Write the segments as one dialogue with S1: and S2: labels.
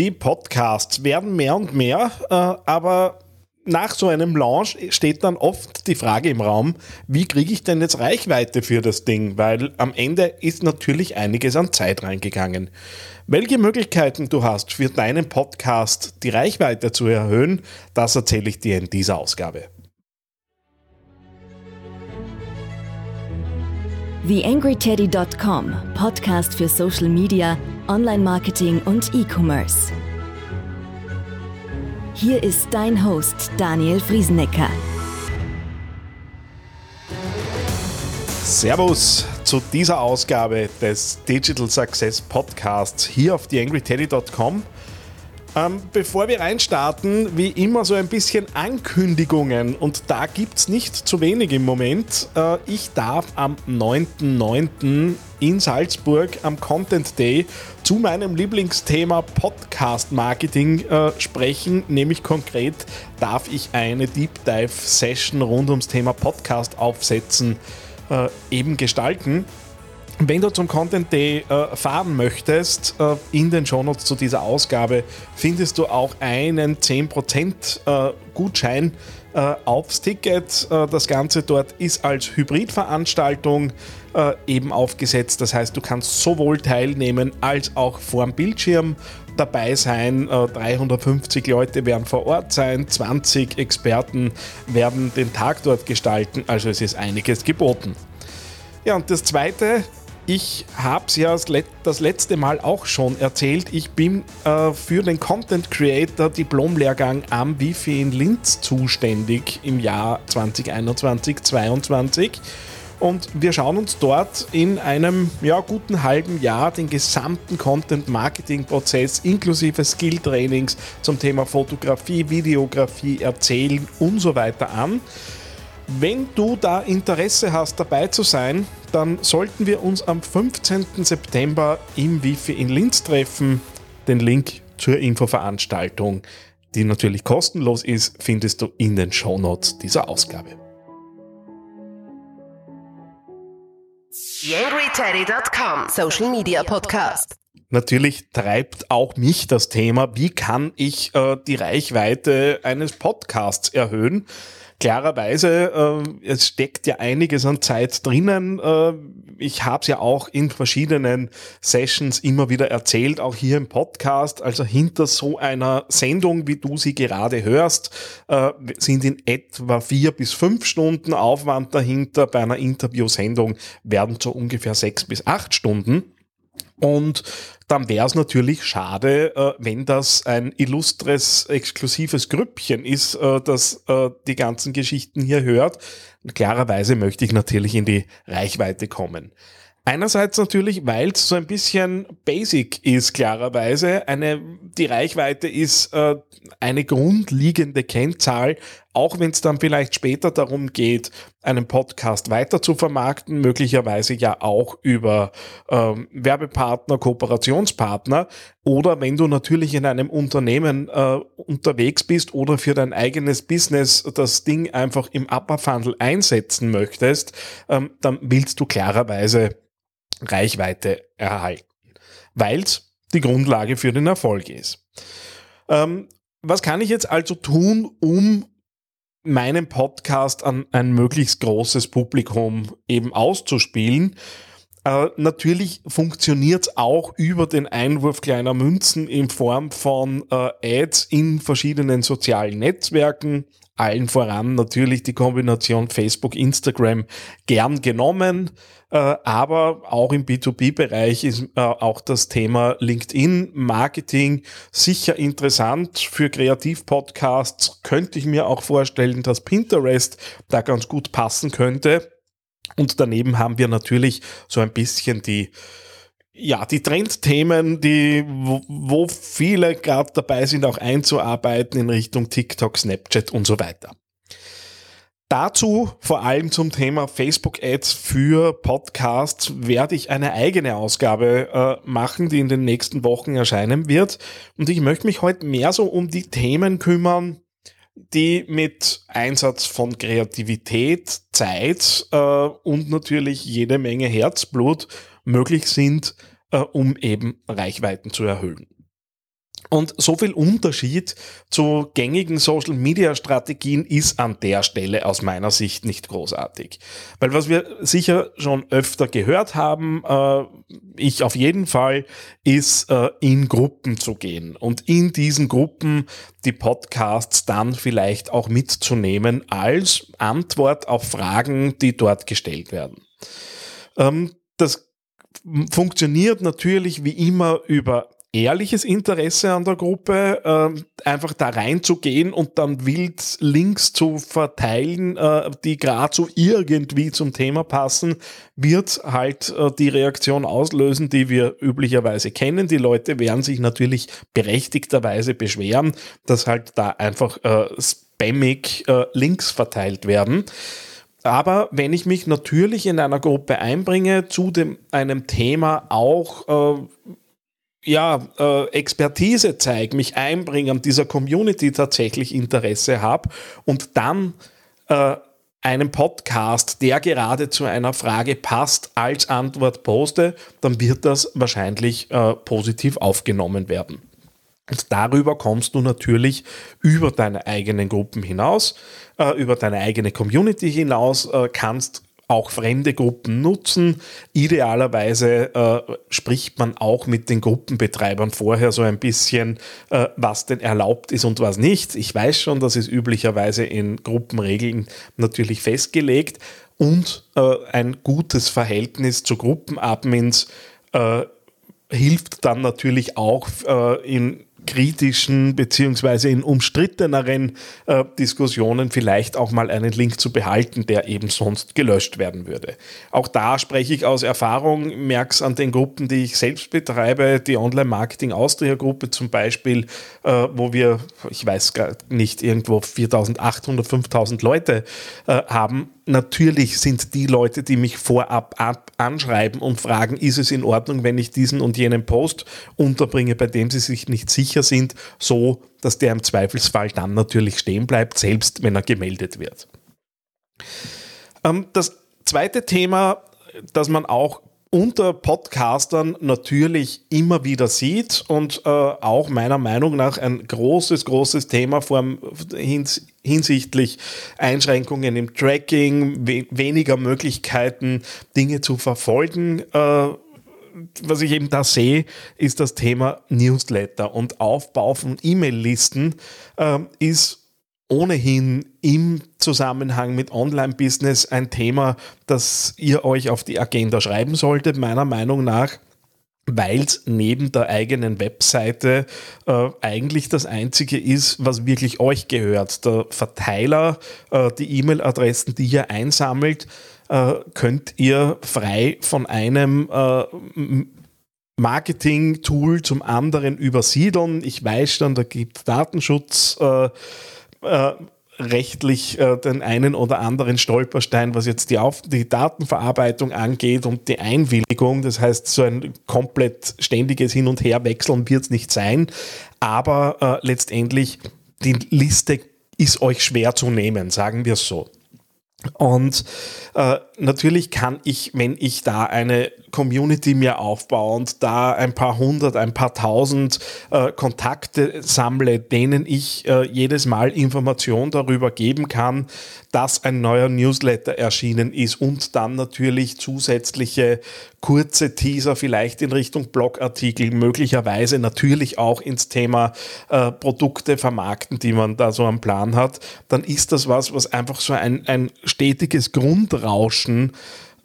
S1: Die Podcasts werden mehr und mehr, äh, aber nach so einem Launch steht dann oft die Frage im Raum, wie kriege ich denn jetzt Reichweite für das Ding? Weil am Ende ist natürlich einiges an Zeit reingegangen. Welche Möglichkeiten du hast für deinen Podcast, die Reichweite zu erhöhen, das erzähle ich dir in dieser Ausgabe.
S2: TheAngryTeddy.com, Podcast für Social Media, Online-Marketing und E-Commerce. Hier ist dein Host Daniel Friesenecker.
S1: Servus zu dieser Ausgabe des Digital Success Podcasts hier auf theangryteddy.com. Ähm, bevor wir reinstarten, wie immer so ein bisschen Ankündigungen und da gibt es nicht zu wenig im Moment. Äh, ich darf am 9.9. in Salzburg am Content Day zu meinem Lieblingsthema Podcast Marketing äh, sprechen, nämlich konkret darf ich eine Deep Dive Session rund ums Thema Podcast aufsetzen äh, eben gestalten. Wenn du zum Content Day äh, fahren möchtest, äh, in den Shownotes zu dieser Ausgabe findest du auch einen 10% äh, Gutschein äh, aufs Ticket. Äh, das Ganze dort ist als Hybridveranstaltung äh, eben aufgesetzt. Das heißt, du kannst sowohl teilnehmen als auch vor dem Bildschirm dabei sein. 350 Leute werden vor Ort sein, 20 Experten werden den Tag dort gestalten. Also es ist einiges geboten. Ja, und das Zweite, ich habe es ja das letzte Mal auch schon erzählt. Ich bin äh, für den Content Creator Diplomlehrgang am Wifi in Linz zuständig im Jahr 2021-22. Und wir schauen uns dort in einem ja, guten halben Jahr den gesamten Content-Marketing-Prozess inklusive Skill-Trainings zum Thema Fotografie, Videografie, Erzählen und so weiter an. Wenn du da Interesse hast, dabei zu sein, dann sollten wir uns am 15. September im Wifi in Linz treffen. Den Link zur Infoveranstaltung, die natürlich kostenlos ist, findest du in den Shownotes dieser Ausgabe.
S2: YangryTeddy.com Social Media Podcast.
S1: Natürlich treibt auch mich das Thema, wie kann ich äh, die Reichweite eines Podcasts erhöhen? Klarerweise, äh, es steckt ja einiges an Zeit drinnen. Äh, ich habe es ja auch in verschiedenen Sessions immer wieder erzählt, auch hier im Podcast. Also hinter so einer Sendung, wie du sie gerade hörst, äh, sind in etwa vier bis fünf Stunden Aufwand dahinter. Bei einer Interviewsendung werden so ungefähr sechs bis acht Stunden. Und dann wäre es natürlich schade, äh, wenn das ein illustres, exklusives Grüppchen ist, äh, das äh, die ganzen Geschichten hier hört. Und klarerweise möchte ich natürlich in die Reichweite kommen. Einerseits natürlich, weil es so ein bisschen basic ist, klarerweise. Eine, die Reichweite ist äh, eine grundlegende Kennzahl, auch wenn es dann vielleicht später darum geht, einen Podcast weiter zu vermarkten, möglicherweise ja auch über ähm, Werbepartner, Kooperationspartner oder wenn du natürlich in einem Unternehmen äh, unterwegs bist oder für dein eigenes Business das Ding einfach im Upper Funnel einsetzen möchtest, ähm, dann willst du klarerweise Reichweite erhalten, weil es die Grundlage für den Erfolg ist. Ähm, was kann ich jetzt also tun, um meinen Podcast an ein möglichst großes Publikum eben auszuspielen? Äh, natürlich funktioniert es auch über den Einwurf kleiner Münzen in Form von äh, Ads in verschiedenen sozialen Netzwerken. Allen voran natürlich die Kombination Facebook, Instagram gern genommen. Äh, aber auch im B2B-Bereich ist äh, auch das Thema LinkedIn-Marketing sicher interessant. Für Kreativpodcasts könnte ich mir auch vorstellen, dass Pinterest da ganz gut passen könnte. Und daneben haben wir natürlich so ein bisschen die ja, die Trendthemen, die, wo, wo viele gerade dabei sind, auch einzuarbeiten in Richtung TikTok, Snapchat und so weiter. Dazu, vor allem zum Thema Facebook-Ads für Podcasts, werde ich eine eigene Ausgabe äh, machen, die in den nächsten Wochen erscheinen wird. Und ich möchte mich heute mehr so um die Themen kümmern, die mit Einsatz von Kreativität, Zeit äh, und natürlich jede Menge Herzblut möglich sind, äh, um eben Reichweiten zu erhöhen. Und so viel Unterschied zu gängigen Social Media Strategien ist an der Stelle aus meiner Sicht nicht großartig. Weil was wir sicher schon öfter gehört haben, äh, ich auf jeden Fall, ist äh, in Gruppen zu gehen und in diesen Gruppen die Podcasts dann vielleicht auch mitzunehmen als Antwort auf Fragen, die dort gestellt werden. Ähm, das funktioniert natürlich wie immer über ehrliches Interesse an der Gruppe, äh, einfach da reinzugehen und dann wild Links zu verteilen, äh, die gerade so irgendwie zum Thema passen, wird halt äh, die Reaktion auslösen, die wir üblicherweise kennen. Die Leute werden sich natürlich berechtigterweise beschweren, dass halt da einfach äh, spammig äh, Links verteilt werden. Aber wenn ich mich natürlich in einer Gruppe einbringe, zu dem, einem Thema auch äh, ja, äh, Expertise zeige, mich einbringen, dieser Community tatsächlich Interesse habe und dann äh, einen Podcast, der gerade zu einer Frage passt, als Antwort poste, dann wird das wahrscheinlich äh, positiv aufgenommen werden. Und darüber kommst du natürlich über deine eigenen Gruppen hinaus, äh, über deine eigene Community hinaus, äh, kannst auch fremde Gruppen nutzen. Idealerweise äh, spricht man auch mit den Gruppenbetreibern vorher so ein bisschen, äh, was denn erlaubt ist und was nicht. Ich weiß schon, das ist üblicherweise in Gruppenregeln natürlich festgelegt und äh, ein gutes Verhältnis zu Gruppenadmins äh, hilft dann natürlich auch äh, in kritischen beziehungsweise in umstritteneren äh, Diskussionen vielleicht auch mal einen Link zu behalten, der eben sonst gelöscht werden würde. Auch da spreche ich aus Erfahrung, merke es an den Gruppen, die ich selbst betreibe, die Online-Marketing Austria-Gruppe zum Beispiel, äh, wo wir, ich weiß gar nicht, irgendwo 4800, 5000 Leute äh, haben, natürlich sind die Leute, die mich vorab anschreiben und fragen, ist es in Ordnung, wenn ich diesen und jenen Post unterbringe, bei dem sie sich nicht sicher sind, so dass der im Zweifelsfall dann natürlich stehen bleibt, selbst wenn er gemeldet wird. Ähm, das zweite Thema, das man auch unter Podcastern natürlich immer wieder sieht und äh, auch meiner Meinung nach ein großes, großes Thema vor, hins, hinsichtlich Einschränkungen im Tracking, we weniger Möglichkeiten, Dinge zu verfolgen. Äh, was ich eben da sehe, ist das Thema Newsletter und Aufbau von E-Mail-Listen äh, ist ohnehin im Zusammenhang mit Online-Business ein Thema, das ihr euch auf die Agenda schreiben solltet, meiner Meinung nach weil es neben der eigenen Webseite äh, eigentlich das Einzige ist, was wirklich euch gehört. Der Verteiler, äh, die E-Mail-Adressen, die ihr einsammelt, äh, könnt ihr frei von einem äh, Marketing-Tool zum anderen übersiedeln. Ich weiß schon, da gibt Datenschutz äh, äh, rechtlich äh, den einen oder anderen Stolperstein, was jetzt die, Auf die Datenverarbeitung angeht und die Einwilligung. Das heißt, so ein komplett ständiges Hin- und Herwechseln wird es nicht sein. Aber äh, letztendlich, die Liste ist euch schwer zu nehmen, sagen wir es so. Und äh, natürlich kann ich, wenn ich da eine Community mir aufbaue und da ein paar hundert, ein paar tausend äh, Kontakte sammle, denen ich äh, jedes Mal Information darüber geben kann, dass ein neuer Newsletter erschienen ist und dann natürlich zusätzliche kurze Teaser vielleicht in Richtung Blogartikel, möglicherweise natürlich auch ins Thema äh, Produkte vermarkten, die man da so am Plan hat, dann ist das was, was einfach so ein, ein stetiges Grundrauschen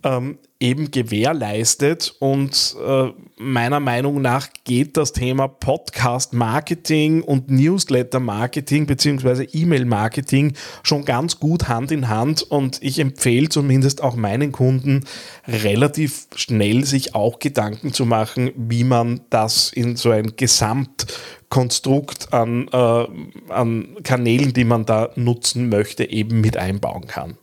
S1: ähm, eben gewährleistet. Und äh, meiner Meinung nach geht das Thema Podcast-Marketing und Newsletter-Marketing beziehungsweise E-Mail-Marketing schon ganz gut Hand in Hand. Und ich empfehle zumindest auch meinen Kunden relativ schnell sich auch Gedanken zu machen, wie man das in so ein Gesamtkonstrukt an, äh, an Kanälen, die man da nutzen möchte, eben mit einbauen kann.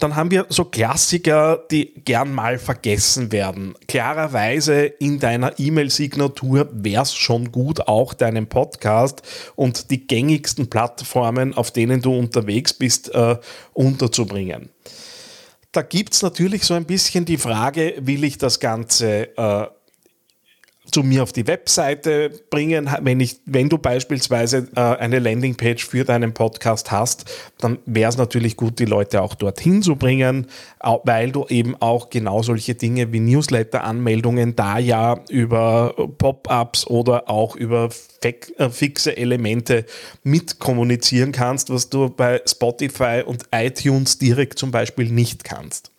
S1: Dann haben wir so Klassiker, die gern mal vergessen werden. Klarerweise in deiner E-Mail-Signatur wäre es schon gut, auch deinen Podcast und die gängigsten Plattformen, auf denen du unterwegs bist, äh, unterzubringen. Da gibt es natürlich so ein bisschen die Frage, will ich das Ganze äh, zu mir auf die Webseite bringen. Wenn, ich, wenn du beispielsweise äh, eine Landingpage für deinen Podcast hast, dann wäre es natürlich gut, die Leute auch dorthin zu bringen, weil du eben auch genau solche Dinge wie Newsletter-Anmeldungen da ja über Pop-ups oder auch über äh, fixe Elemente mit kommunizieren kannst, was du bei Spotify und iTunes direkt zum Beispiel nicht kannst.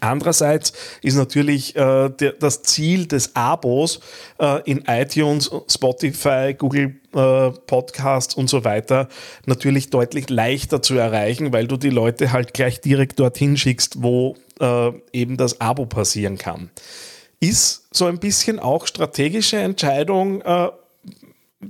S1: Andererseits ist natürlich äh, der, das Ziel des Abos äh, in iTunes, Spotify, Google äh, Podcasts und so weiter natürlich deutlich leichter zu erreichen, weil du die Leute halt gleich direkt dorthin schickst, wo äh, eben das Abo passieren kann. Ist so ein bisschen auch strategische Entscheidung, äh,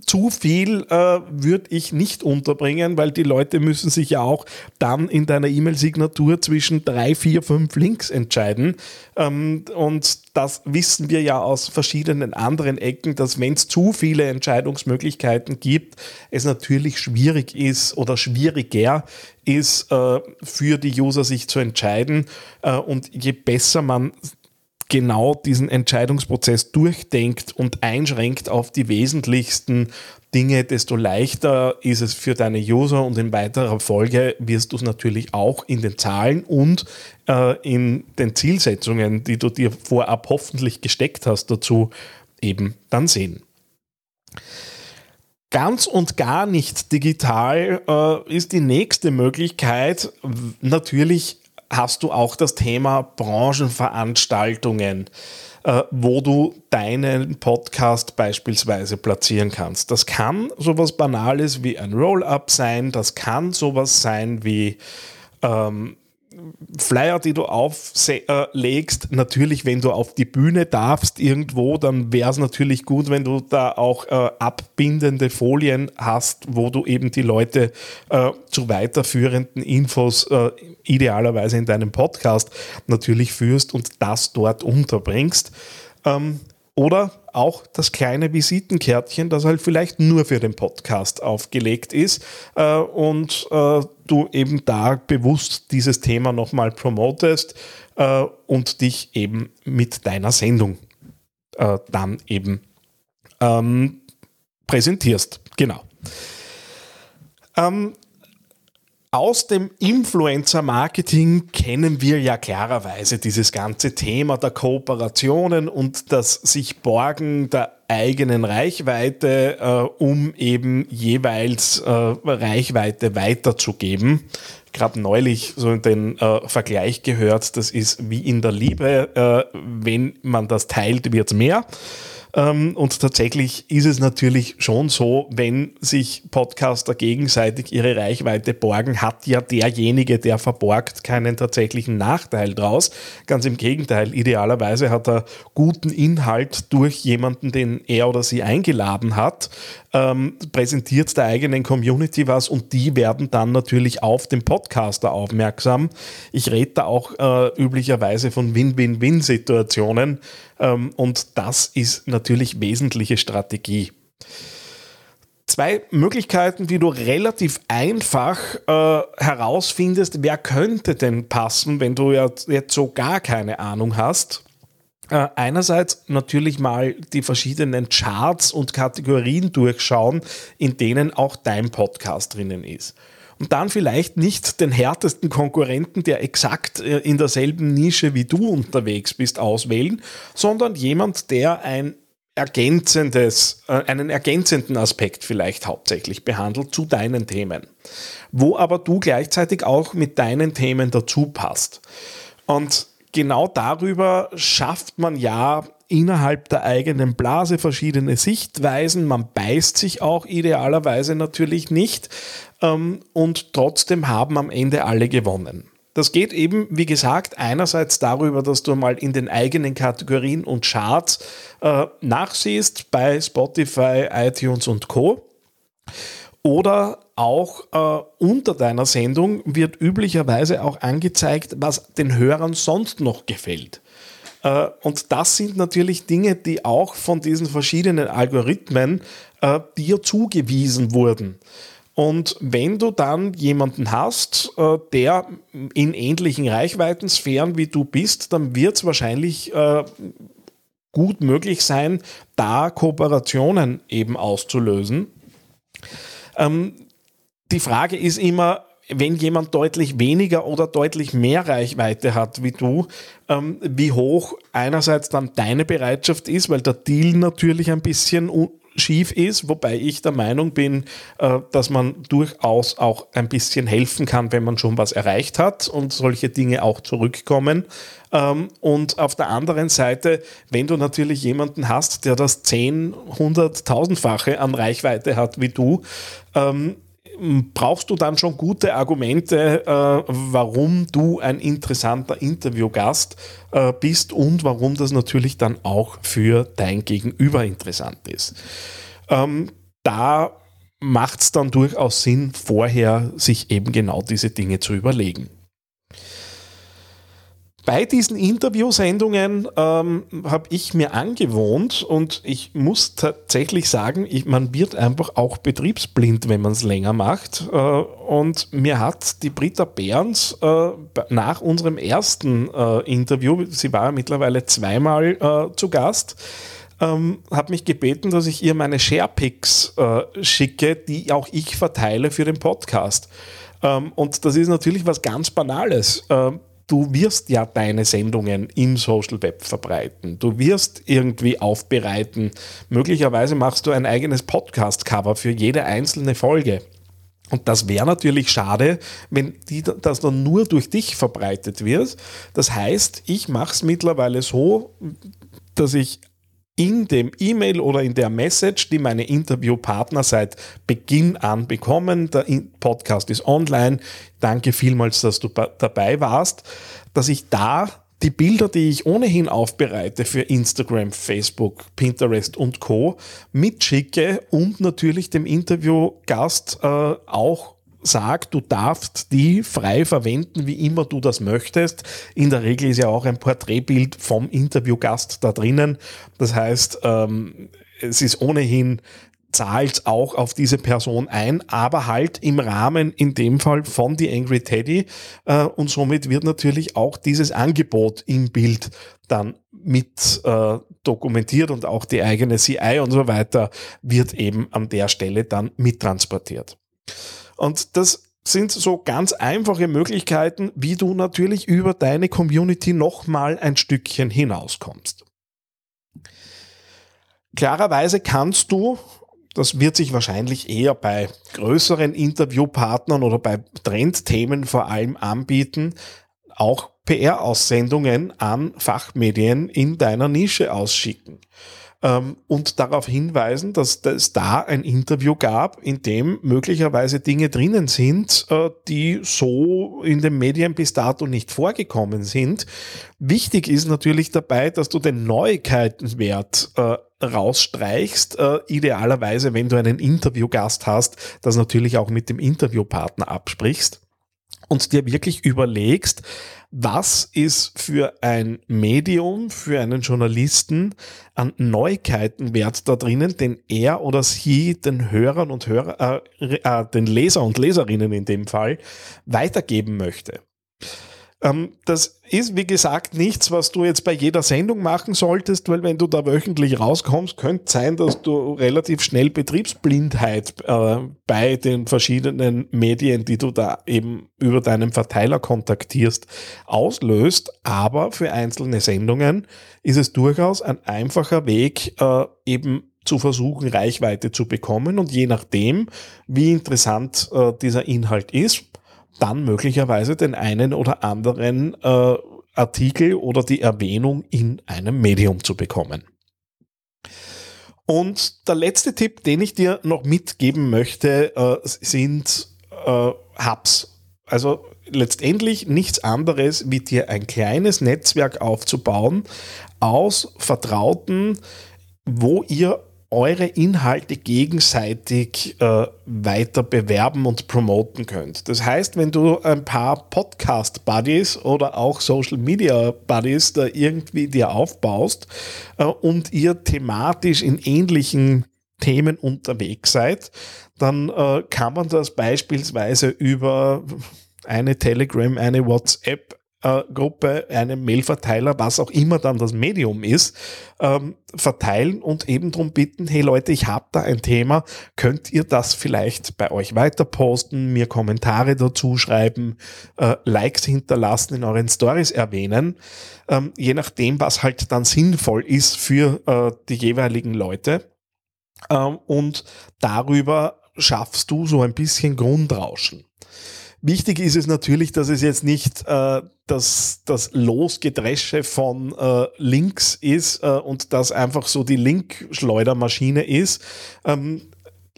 S1: zu viel äh, würde ich nicht unterbringen, weil die Leute müssen sich ja auch dann in deiner E-Mail-Signatur zwischen drei, vier, fünf Links entscheiden. Ähm, und das wissen wir ja aus verschiedenen anderen Ecken, dass wenn es zu viele Entscheidungsmöglichkeiten gibt, es natürlich schwierig ist oder schwieriger ist, äh, für die User sich zu entscheiden. Äh, und je besser man genau diesen Entscheidungsprozess durchdenkt und einschränkt auf die wesentlichsten Dinge, desto leichter ist es für deine User und in weiterer Folge wirst du es natürlich auch in den Zahlen und äh, in den Zielsetzungen, die du dir vorab hoffentlich gesteckt hast, dazu eben dann sehen. Ganz und gar nicht digital äh, ist die nächste Möglichkeit natürlich hast du auch das Thema Branchenveranstaltungen, äh, wo du deinen Podcast beispielsweise platzieren kannst. Das kann sowas Banales wie ein Roll-up sein, das kann sowas sein wie ähm, Flyer, die du auflegst, natürlich, wenn du auf die Bühne darfst irgendwo, dann wäre es natürlich gut, wenn du da auch äh, abbindende Folien hast, wo du eben die Leute äh, zu weiterführenden Infos äh, idealerweise in deinem Podcast natürlich führst und das dort unterbringst. Ähm, oder auch das kleine Visitenkärtchen, das halt vielleicht nur für den Podcast aufgelegt ist äh, und äh, du eben da bewusst dieses Thema nochmal promotest äh, und dich eben mit deiner Sendung äh, dann eben ähm, präsentierst. Genau. Ähm, aus dem Influencer-Marketing kennen wir ja klarerweise dieses ganze Thema der Kooperationen und das sich Borgen der eigenen Reichweite, äh, um eben jeweils äh, Reichweite weiterzugeben. Gerade neulich so den äh, Vergleich gehört, das ist wie in der Liebe, äh, wenn man das teilt, wird es mehr. Ähm, und tatsächlich ist es natürlich schon so, wenn sich Podcaster gegenseitig ihre Reichweite borgen, hat ja derjenige, der verborgt, keinen tatsächlichen Nachteil draus. Ganz im Gegenteil, idealerweise hat er guten Inhalt durch jemanden, den er oder sie eingeladen hat, ähm, präsentiert der eigenen Community was und die werden dann natürlich auf den Podcaster aufmerksam. Ich rede da auch äh, üblicherweise von Win-Win-Win-Situationen ähm, und das ist natürlich wesentliche Strategie. Zwei Möglichkeiten, wie du relativ einfach äh, herausfindest, wer könnte denn passen, wenn du ja jetzt so gar keine Ahnung hast. Äh, einerseits natürlich mal die verschiedenen Charts und Kategorien durchschauen, in denen auch dein Podcast drinnen ist. Und dann vielleicht nicht den härtesten Konkurrenten, der exakt äh, in derselben Nische wie du unterwegs bist, auswählen, sondern jemand, der ein ergänzendes, äh, einen ergänzenden Aspekt vielleicht hauptsächlich behandelt zu deinen Themen, wo aber du gleichzeitig auch mit deinen Themen dazu passt. Und genau darüber schafft man ja innerhalb der eigenen Blase verschiedene Sichtweisen. Man beißt sich auch idealerweise natürlich nicht ähm, und trotzdem haben am Ende alle gewonnen. Das geht eben, wie gesagt, einerseits darüber, dass du mal in den eigenen Kategorien und Charts äh, nachsiehst bei Spotify, iTunes und Co. Oder auch äh, unter deiner Sendung wird üblicherweise auch angezeigt, was den Hörern sonst noch gefällt. Äh, und das sind natürlich Dinge, die auch von diesen verschiedenen Algorithmen äh, dir zugewiesen wurden. Und wenn du dann jemanden hast, äh, der in ähnlichen Reichweitensphären wie du bist, dann wird es wahrscheinlich äh, gut möglich sein, da Kooperationen eben auszulösen. Ähm, die Frage ist immer, wenn jemand deutlich weniger oder deutlich mehr Reichweite hat wie du, ähm, wie hoch einerseits dann deine Bereitschaft ist, weil der Deal natürlich ein bisschen schief ist, wobei ich der Meinung bin, äh, dass man durchaus auch ein bisschen helfen kann, wenn man schon was erreicht hat und solche Dinge auch zurückkommen. Ähm, und auf der anderen Seite, wenn du natürlich jemanden hast, der das 10, 100, 1000-fache an Reichweite hat wie du, ähm, brauchst du dann schon gute Argumente, äh, warum du ein interessanter Interviewgast äh, bist und warum das natürlich dann auch für dein Gegenüber interessant ist. Ähm, da macht es dann durchaus Sinn, vorher sich eben genau diese Dinge zu überlegen. Bei diesen Interviewsendungen ähm, habe ich mir angewohnt und ich muss tatsächlich sagen, ich, man wird einfach auch betriebsblind, wenn man es länger macht. Äh, und mir hat die Britta Behrens äh, nach unserem ersten äh, Interview, sie war mittlerweile zweimal äh, zu Gast, ähm, hat mich gebeten, dass ich ihr meine Sharepics äh, schicke, die auch ich verteile für den Podcast. Ähm, und das ist natürlich was ganz Banales ähm, du wirst ja deine Sendungen im Social Web verbreiten. Du wirst irgendwie aufbereiten. Möglicherweise machst du ein eigenes Podcast-Cover für jede einzelne Folge. Und das wäre natürlich schade, wenn die, das dann nur durch dich verbreitet wird. Das heißt, ich mache es mittlerweile so, dass ich in dem E-Mail oder in der Message, die meine Interviewpartner seit Beginn an bekommen, der Podcast ist online, danke vielmals, dass du dabei warst, dass ich da die Bilder, die ich ohnehin aufbereite für Instagram, Facebook, Pinterest und Co. mitschicke und natürlich dem Interviewgast äh, auch sagt, du darfst die frei verwenden, wie immer du das möchtest. In der Regel ist ja auch ein Porträtbild vom Interviewgast da drinnen. Das heißt, ähm, es ist ohnehin zahlt auch auf diese Person ein, aber halt im Rahmen in dem Fall von The Angry Teddy äh, und somit wird natürlich auch dieses Angebot im Bild dann mit äh, dokumentiert und auch die eigene CI und so weiter wird eben an der Stelle dann mittransportiert. Und das sind so ganz einfache Möglichkeiten, wie du natürlich über deine Community nochmal ein Stückchen hinauskommst. Klarerweise kannst du, das wird sich wahrscheinlich eher bei größeren Interviewpartnern oder bei Trendthemen vor allem anbieten, auch PR-Aussendungen an Fachmedien in deiner Nische ausschicken ähm, und darauf hinweisen, dass es da ein Interview gab, in dem möglicherweise Dinge drinnen sind, äh, die so in den Medien bis dato nicht vorgekommen sind. Wichtig ist natürlich dabei, dass du den Neuigkeitenwert äh, rausstreichst, äh, idealerweise, wenn du einen Interviewgast hast, das natürlich auch mit dem Interviewpartner absprichst und dir wirklich überlegst, was ist für ein Medium, für einen Journalisten an Neuigkeitenwert da drinnen, den er oder sie den Hörern und Hörer, äh, äh, den Leser und Leserinnen in dem Fall weitergeben möchte. Ähm, das ist, wie gesagt, nichts, was du jetzt bei jeder Sendung machen solltest, weil wenn du da wöchentlich rauskommst, könnte sein, dass du relativ schnell Betriebsblindheit äh, bei den verschiedenen Medien, die du da eben über deinen Verteiler kontaktierst, auslöst. Aber für einzelne Sendungen ist es durchaus ein einfacher Weg, äh, eben zu versuchen, Reichweite zu bekommen. Und je nachdem, wie interessant äh, dieser Inhalt ist, dann möglicherweise den einen oder anderen äh, Artikel oder die Erwähnung in einem Medium zu bekommen. Und der letzte Tipp, den ich dir noch mitgeben möchte, äh, sind äh, Hubs. Also letztendlich nichts anderes, wie dir ein kleines Netzwerk aufzubauen aus Vertrauten, wo ihr eure Inhalte gegenseitig äh, weiter bewerben und promoten könnt. Das heißt, wenn du ein paar Podcast-Buddies oder auch Social-Media-Buddies da irgendwie dir aufbaust äh, und ihr thematisch in ähnlichen Themen unterwegs seid, dann äh, kann man das beispielsweise über eine Telegram, eine WhatsApp, Gruppe, einem Mailverteiler, was auch immer dann das Medium ist, ähm, verteilen und eben darum bitten, hey Leute, ich habe da ein Thema, könnt ihr das vielleicht bei euch weiter posten, mir Kommentare dazu schreiben, äh, Likes hinterlassen, in euren Stories erwähnen, ähm, je nachdem, was halt dann sinnvoll ist für äh, die jeweiligen Leute. Ähm, und darüber schaffst du so ein bisschen Grundrauschen. Wichtig ist es natürlich, dass es jetzt nicht äh, das, das Losgedresche von äh, Links ist äh, und das einfach so die Linkschleudermaschine ist. Ähm,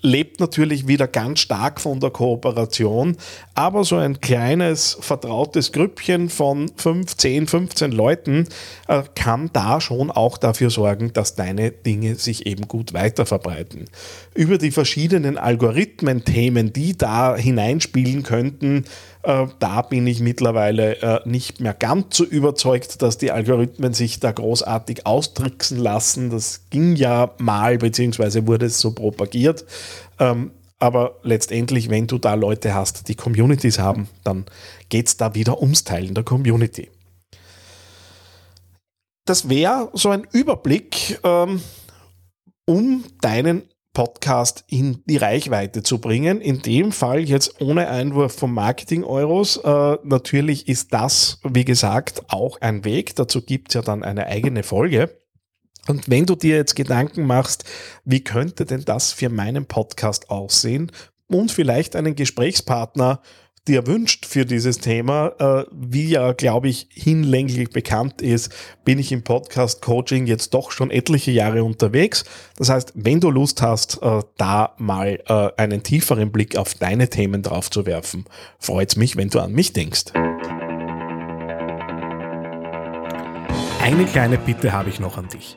S1: lebt natürlich wieder ganz stark von der Kooperation, aber so ein kleines vertrautes Grüppchen von 5, 10, 15 Leuten äh, kann da schon auch dafür sorgen, dass deine Dinge sich eben gut weiterverbreiten. Über die verschiedenen Algorithmen-Themen, die da hineinspielen könnten, äh, da bin ich mittlerweile äh, nicht mehr ganz so überzeugt, dass die Algorithmen sich da großartig austricksen lassen. Das ging ja mal, beziehungsweise wurde es so propagiert. Ähm, aber letztendlich, wenn du da Leute hast, die Communities haben, dann geht es da wieder ums Teilen der Community. Das wäre so ein Überblick, ähm, um deinen Podcast in die Reichweite zu bringen. In dem Fall jetzt ohne Einwurf von Marketing-Euros. Äh, natürlich ist das, wie gesagt, auch ein Weg. Dazu gibt es ja dann eine eigene Folge. Und wenn du dir jetzt Gedanken machst, wie könnte denn das für meinen Podcast aussehen und vielleicht einen Gesprächspartner dir wünscht für dieses Thema, äh, wie ja, glaube ich, hinlänglich bekannt ist, bin ich im Podcast Coaching jetzt doch schon etliche Jahre unterwegs. Das heißt, wenn du Lust hast, äh, da mal äh, einen tieferen Blick auf deine Themen drauf zu werfen, freut es mich, wenn du an mich denkst. Eine kleine Bitte habe ich noch an dich.